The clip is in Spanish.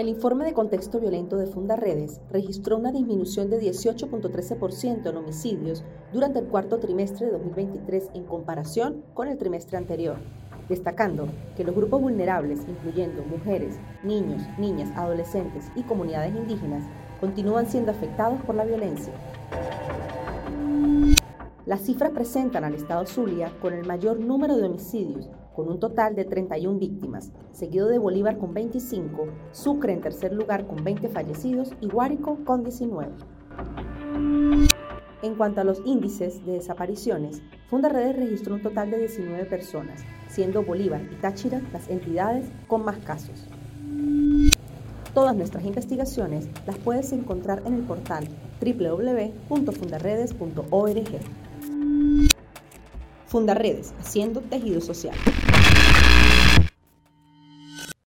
El informe de contexto violento de Fundaredes registró una disminución de 18.13% en homicidios durante el cuarto trimestre de 2023 en comparación con el trimestre anterior, destacando que los grupos vulnerables, incluyendo mujeres, niños, niñas, adolescentes y comunidades indígenas, continúan siendo afectados por la violencia. Las cifras presentan al estado Zulia con el mayor número de homicidios, con un total de 31 víctimas, seguido de Bolívar con 25, Sucre en tercer lugar con 20 fallecidos y Guárico con 19. En cuanto a los índices de desapariciones, Fundaredes registró un total de 19 personas, siendo Bolívar y Táchira las entidades con más casos. Todas nuestras investigaciones las puedes encontrar en el portal www.fundaredes.org. Fundaredes, haciendo tejido social.